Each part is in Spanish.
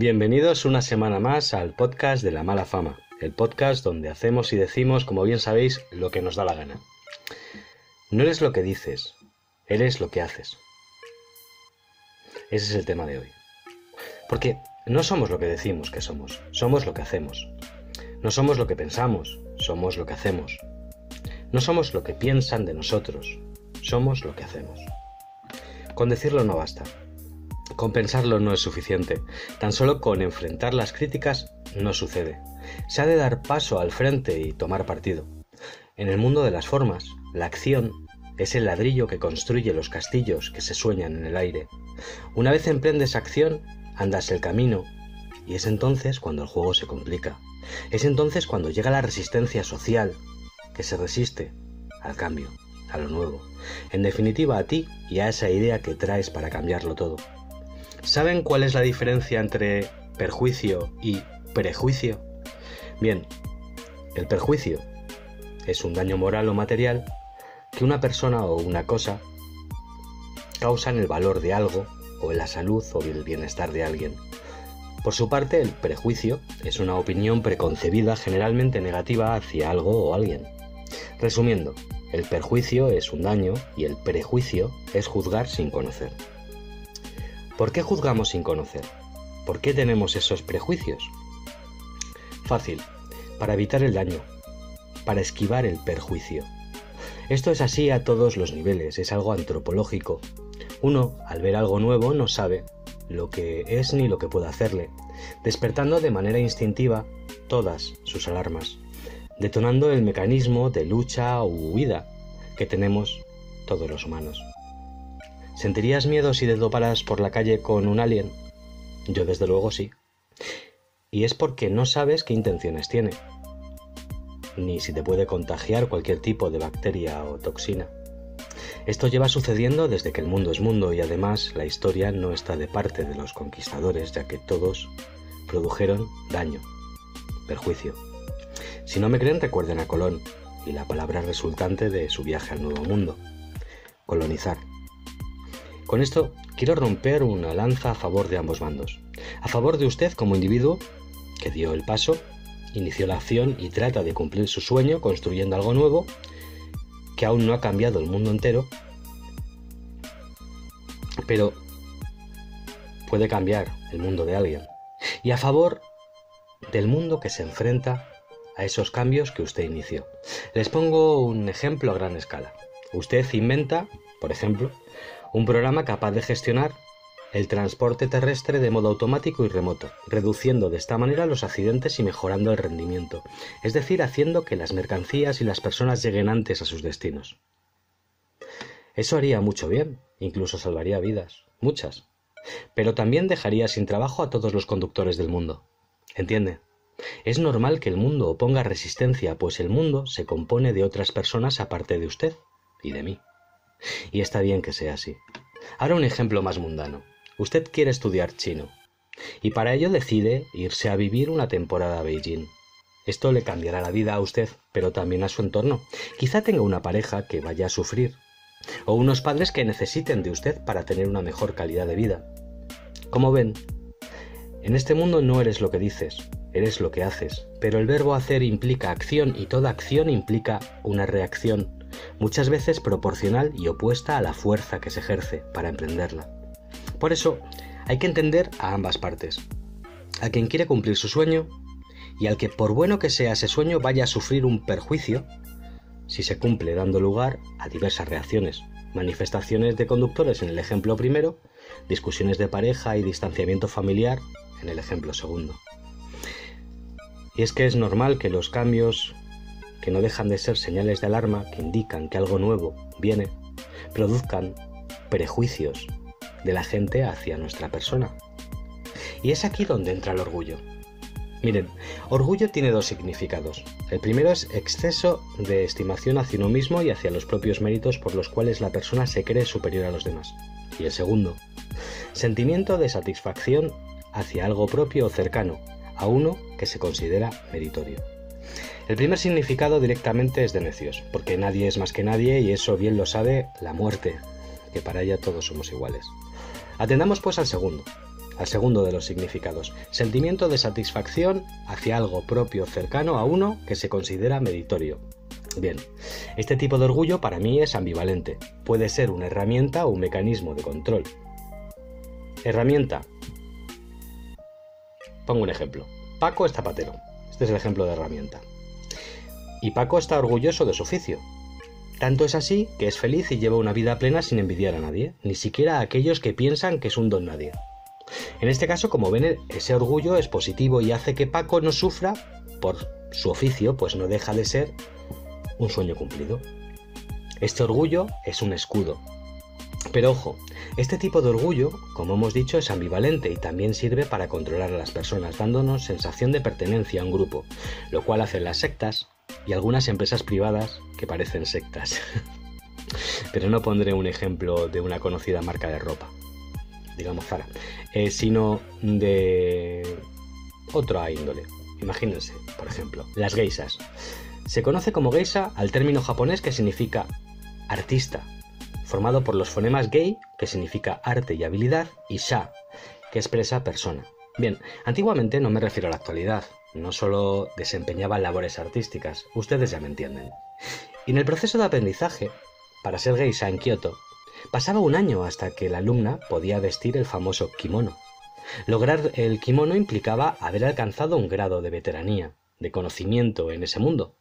Bienvenidos una semana más al podcast de la mala fama, el podcast donde hacemos y decimos, como bien sabéis, lo que nos da la gana. No eres lo que dices, eres lo que haces. Ese es el tema de hoy. Porque no somos lo que decimos que somos, somos lo que hacemos. No somos lo que pensamos, somos lo que hacemos. No somos lo que piensan de nosotros, somos lo que hacemos. Con decirlo no basta. Con pensarlo no es suficiente. Tan solo con enfrentar las críticas no sucede. Se ha de dar paso al frente y tomar partido. En el mundo de las formas, la acción es el ladrillo que construye los castillos que se sueñan en el aire. Una vez emprendes acción, andas el camino, y es entonces cuando el juego se complica. Es entonces cuando llega la resistencia social, que se resiste al cambio, a lo nuevo. En definitiva, a ti y a esa idea que traes para cambiarlo todo. ¿Saben cuál es la diferencia entre perjuicio y prejuicio? Bien, el perjuicio es un daño moral o material que una persona o una cosa causan el valor de algo o en la salud o el bienestar de alguien. Por su parte, el prejuicio es una opinión preconcebida generalmente negativa hacia algo o alguien. Resumiendo, el perjuicio es un daño y el prejuicio es juzgar sin conocer. ¿Por qué juzgamos sin conocer? ¿Por qué tenemos esos prejuicios? Fácil, para evitar el daño, para esquivar el perjuicio. Esto es así a todos los niveles, es algo antropológico. Uno, al ver algo nuevo, no sabe lo que es ni lo que puede hacerle, despertando de manera instintiva todas sus alarmas, detonando el mecanismo de lucha u huida que tenemos todos los humanos. ¿Sentirías miedo si te toparas por la calle con un alien? Yo desde luego sí. Y es porque no sabes qué intenciones tiene, ni si te puede contagiar cualquier tipo de bacteria o toxina. Esto lleva sucediendo desde que el mundo es mundo y además la historia no está de parte de los conquistadores, ya que todos produjeron daño, perjuicio. Si no me creen, recuerden a Colón y la palabra resultante de su viaje al Nuevo Mundo, colonizar. Con esto quiero romper una lanza a favor de ambos bandos. A favor de usted como individuo, que dio el paso, inició la acción y trata de cumplir su sueño construyendo algo nuevo, que aún no ha cambiado el mundo entero, pero puede cambiar el mundo de alguien. Y a favor del mundo que se enfrenta a esos cambios que usted inició. Les pongo un ejemplo a gran escala. Usted inventa, por ejemplo, un programa capaz de gestionar el transporte terrestre de modo automático y remoto, reduciendo de esta manera los accidentes y mejorando el rendimiento, es decir, haciendo que las mercancías y las personas lleguen antes a sus destinos. Eso haría mucho bien, incluso salvaría vidas, muchas, pero también dejaría sin trabajo a todos los conductores del mundo. ¿Entiende? Es normal que el mundo oponga resistencia, pues el mundo se compone de otras personas aparte de usted y de mí. Y está bien que sea así. Ahora un ejemplo más mundano. Usted quiere estudiar chino y para ello decide irse a vivir una temporada a Beijing. Esto le cambiará la vida a usted, pero también a su entorno. Quizá tenga una pareja que vaya a sufrir o unos padres que necesiten de usted para tener una mejor calidad de vida. Como ven, en este mundo no eres lo que dices, eres lo que haces, pero el verbo hacer implica acción y toda acción implica una reacción, muchas veces proporcional y opuesta a la fuerza que se ejerce para emprenderla. Por eso, hay que entender a ambas partes. A quien quiere cumplir su sueño y al que por bueno que sea ese sueño vaya a sufrir un perjuicio si se cumple dando lugar a diversas reacciones, manifestaciones de conductores en el ejemplo primero, discusiones de pareja y distanciamiento familiar en el ejemplo segundo. Y es que es normal que los cambios, que no dejan de ser señales de alarma que indican que algo nuevo viene, produzcan prejuicios de la gente hacia nuestra persona. Y es aquí donde entra el orgullo. Miren, orgullo tiene dos significados. El primero es exceso de estimación hacia uno mismo y hacia los propios méritos por los cuales la persona se cree superior a los demás. Y el segundo, sentimiento de satisfacción hacia algo propio o cercano, a uno que se considera meritorio. El primer significado directamente es de necios, porque nadie es más que nadie y eso bien lo sabe la muerte, que para ella todos somos iguales. Atendamos pues al segundo. al segundo de los significados. Sentimiento de satisfacción hacia algo propio cercano a uno que se considera meritorio. Bien, este tipo de orgullo para mí es ambivalente. Puede ser una herramienta o un mecanismo de control. Herramienta. Pongo un ejemplo. Paco es zapatero. Este es el ejemplo de herramienta. Y Paco está orgulloso de su oficio. Tanto es así que es feliz y lleva una vida plena sin envidiar a nadie, ni siquiera a aquellos que piensan que es un don nadie. En este caso, como ven, ese orgullo es positivo y hace que Paco no sufra por su oficio, pues no deja de ser un sueño cumplido. Este orgullo es un escudo. Pero ojo, este tipo de orgullo, como hemos dicho, es ambivalente y también sirve para controlar a las personas, dándonos sensación de pertenencia a un grupo, lo cual hacen las sectas y algunas empresas privadas que parecen sectas. Pero no pondré un ejemplo de una conocida marca de ropa, digamos Zara, eh, sino de otra índole. Imagínense, por ejemplo, las geisas. Se conoce como geisha al término japonés que significa artista, formado por los fonemas gei, que significa arte y habilidad, y sha, que expresa persona. Bien, antiguamente no me refiero a la actualidad, no solo desempeñaba labores artísticas, ustedes ya me entienden. Y en el proceso de aprendizaje, para ser geisha en Kioto, pasaba un año hasta que la alumna podía vestir el famoso kimono. Lograr el kimono implicaba haber alcanzado un grado de veteranía, de conocimiento en ese mundo,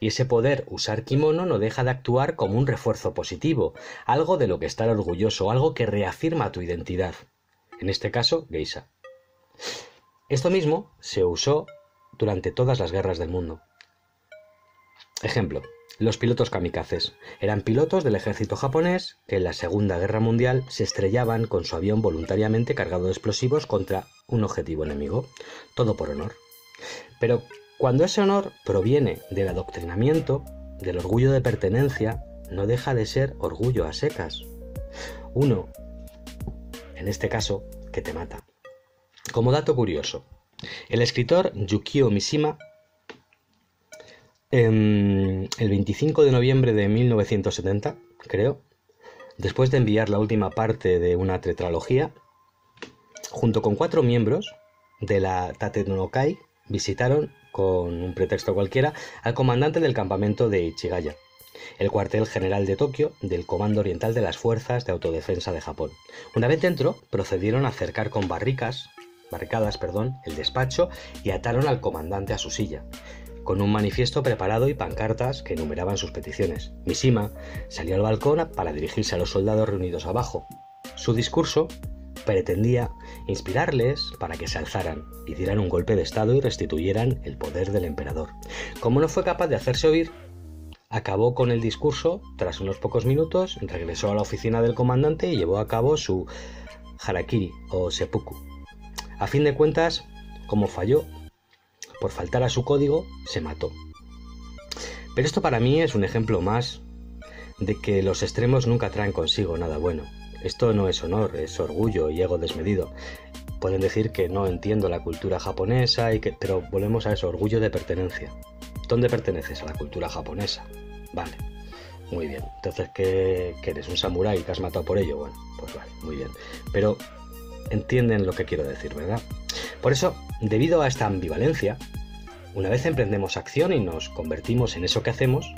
y ese poder usar kimono no deja de actuar como un refuerzo positivo, algo de lo que estar orgulloso, algo que reafirma tu identidad. En este caso, geisha. Esto mismo se usó durante todas las guerras del mundo. Ejemplo, los pilotos kamikazes. Eran pilotos del ejército japonés que en la Segunda Guerra Mundial se estrellaban con su avión voluntariamente cargado de explosivos contra un objetivo enemigo. Todo por honor. Pero cuando ese honor proviene del adoctrinamiento, del orgullo de pertenencia, no deja de ser orgullo a secas. Uno, en este caso, que te mata. Como dato curioso, el escritor Yukio Mishima, el 25 de noviembre de 1970, creo, después de enviar la última parte de una tetralogía, junto con cuatro miembros de la Tatenokai, visitaron con un pretexto cualquiera, al comandante del campamento de Ichigaya, el cuartel general de Tokio del Comando Oriental de las Fuerzas de Autodefensa de Japón. Una vez dentro, procedieron a cercar con barricas, barricadas, perdón, el despacho y ataron al comandante a su silla, con un manifiesto preparado y pancartas que enumeraban sus peticiones. Mishima salió al balcón para dirigirse a los soldados reunidos abajo. Su discurso pretendía inspirarles para que se alzaran y dieran un golpe de estado y restituyeran el poder del emperador. Como no fue capaz de hacerse oír, acabó con el discurso, tras unos pocos minutos, regresó a la oficina del comandante y llevó a cabo su harakiri o seppuku. A fin de cuentas, como falló, por faltar a su código, se mató. Pero esto para mí es un ejemplo más de que los extremos nunca traen consigo nada bueno. Esto no es honor, es orgullo y ego desmedido. Pueden decir que no entiendo la cultura japonesa, y que, pero volvemos a eso, orgullo de pertenencia. ¿Dónde perteneces? A la cultura japonesa. Vale, muy bien. Entonces, ¿qué, eres? ¿Un samurái que has matado por ello? Bueno, pues vale, muy bien. Pero entienden lo que quiero decir, ¿verdad? Por eso, debido a esta ambivalencia, una vez emprendemos acción y nos convertimos en eso que hacemos,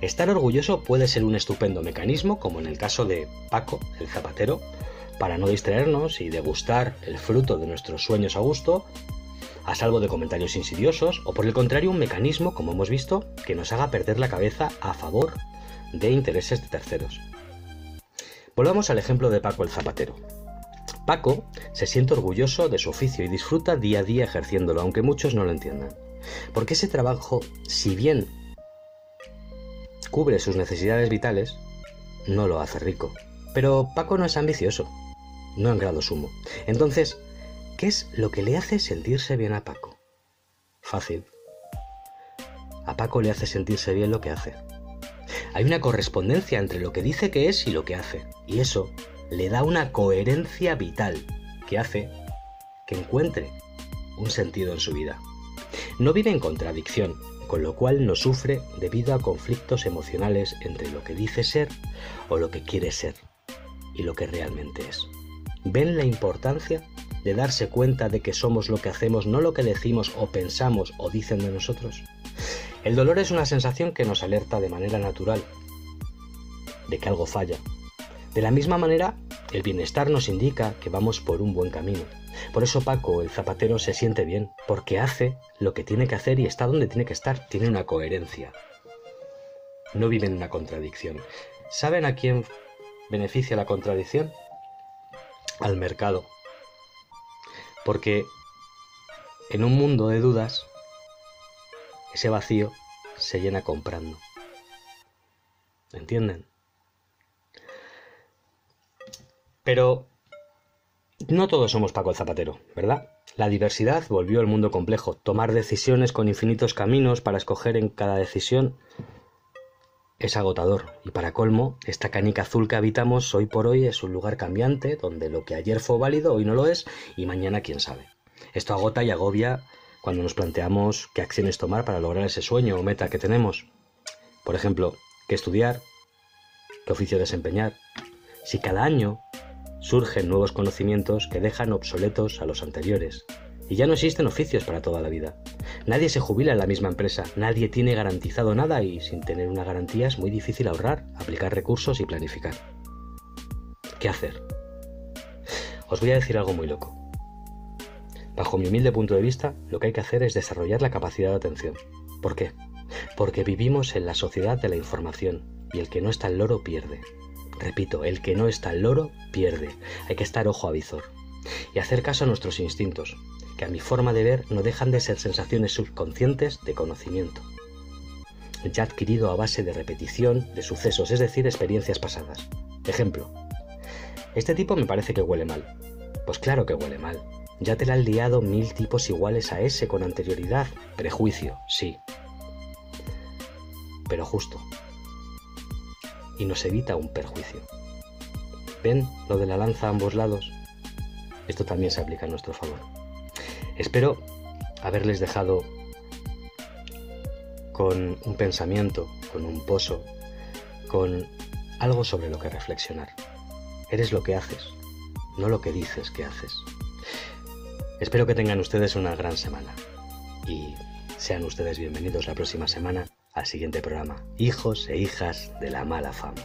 estar orgulloso puede ser un estupendo mecanismo, como en el caso de Paco, el zapatero, para no distraernos y degustar el fruto de nuestros sueños a gusto, a salvo de comentarios insidiosos, o por el contrario un mecanismo, como hemos visto, que nos haga perder la cabeza a favor de intereses de terceros. Volvamos al ejemplo de Paco el zapatero. Paco se siente orgulloso de su oficio y disfruta día a día ejerciéndolo, aunque muchos no lo entiendan. Porque ese trabajo, si bien cubre sus necesidades vitales, no lo hace rico. Pero Paco no es ambicioso, no en grado sumo. Entonces, ¿qué es lo que le hace sentirse bien a Paco? Fácil. A Paco le hace sentirse bien lo que hace. Hay una correspondencia entre lo que dice que es y lo que hace. Y eso le da una coherencia vital que hace que encuentre un sentido en su vida. No vive en contradicción, con lo cual no sufre debido a conflictos emocionales entre lo que dice ser o lo que quiere ser y lo que realmente es. ¿Ven la importancia de darse cuenta de que somos lo que hacemos, no lo que decimos o pensamos o dicen de nosotros? El dolor es una sensación que nos alerta de manera natural de que algo falla. De la misma manera, el bienestar nos indica que vamos por un buen camino. Por eso Paco, el zapatero, se siente bien, porque hace lo que tiene que hacer y está donde tiene que estar, tiene una coherencia. No vive en una contradicción. ¿Saben a quién beneficia la contradicción? Al mercado. Porque en un mundo de dudas, ese vacío se llena comprando. ¿Entienden? Pero no todos somos Paco el Zapatero, ¿verdad? La diversidad volvió al mundo complejo. Tomar decisiones con infinitos caminos para escoger en cada decisión es agotador. Y para colmo, esta canica azul que habitamos hoy por hoy es un lugar cambiante donde lo que ayer fue válido hoy no lo es y mañana quién sabe. Esto agota y agobia cuando nos planteamos qué acciones tomar para lograr ese sueño o meta que tenemos. Por ejemplo, qué estudiar, qué oficio desempeñar. Si cada año surgen nuevos conocimientos que dejan obsoletos a los anteriores. Y ya no existen oficios para toda la vida. Nadie se jubila en la misma empresa, nadie tiene garantizado nada y sin tener una garantía es muy difícil ahorrar, aplicar recursos y planificar. ¿Qué hacer? Os voy a decir algo muy loco. Bajo mi humilde punto de vista, lo que hay que hacer es desarrollar la capacidad de atención. ¿Por qué? Porque vivimos en la sociedad de la información y el que no está al loro pierde. Repito, el que no está al loro pierde. Hay que estar ojo a visor. Y hacer caso a nuestros instintos, que a mi forma de ver no dejan de ser sensaciones subconscientes de conocimiento. Ya adquirido a base de repetición de sucesos, es decir, experiencias pasadas. Ejemplo. Este tipo me parece que huele mal. Pues claro que huele mal. Ya te la han liado mil tipos iguales a ese con anterioridad. Prejuicio, sí. Pero justo y nos evita un perjuicio. ¿Ven lo de la lanza a ambos lados? Esto también se aplica a nuestro favor. Espero haberles dejado con un pensamiento, con un pozo, con algo sobre lo que reflexionar. Eres lo que haces, no lo que dices que haces. Espero que tengan ustedes una gran semana y sean ustedes bienvenidos la próxima semana al siguiente programa, Hijos e hijas de la mala fama.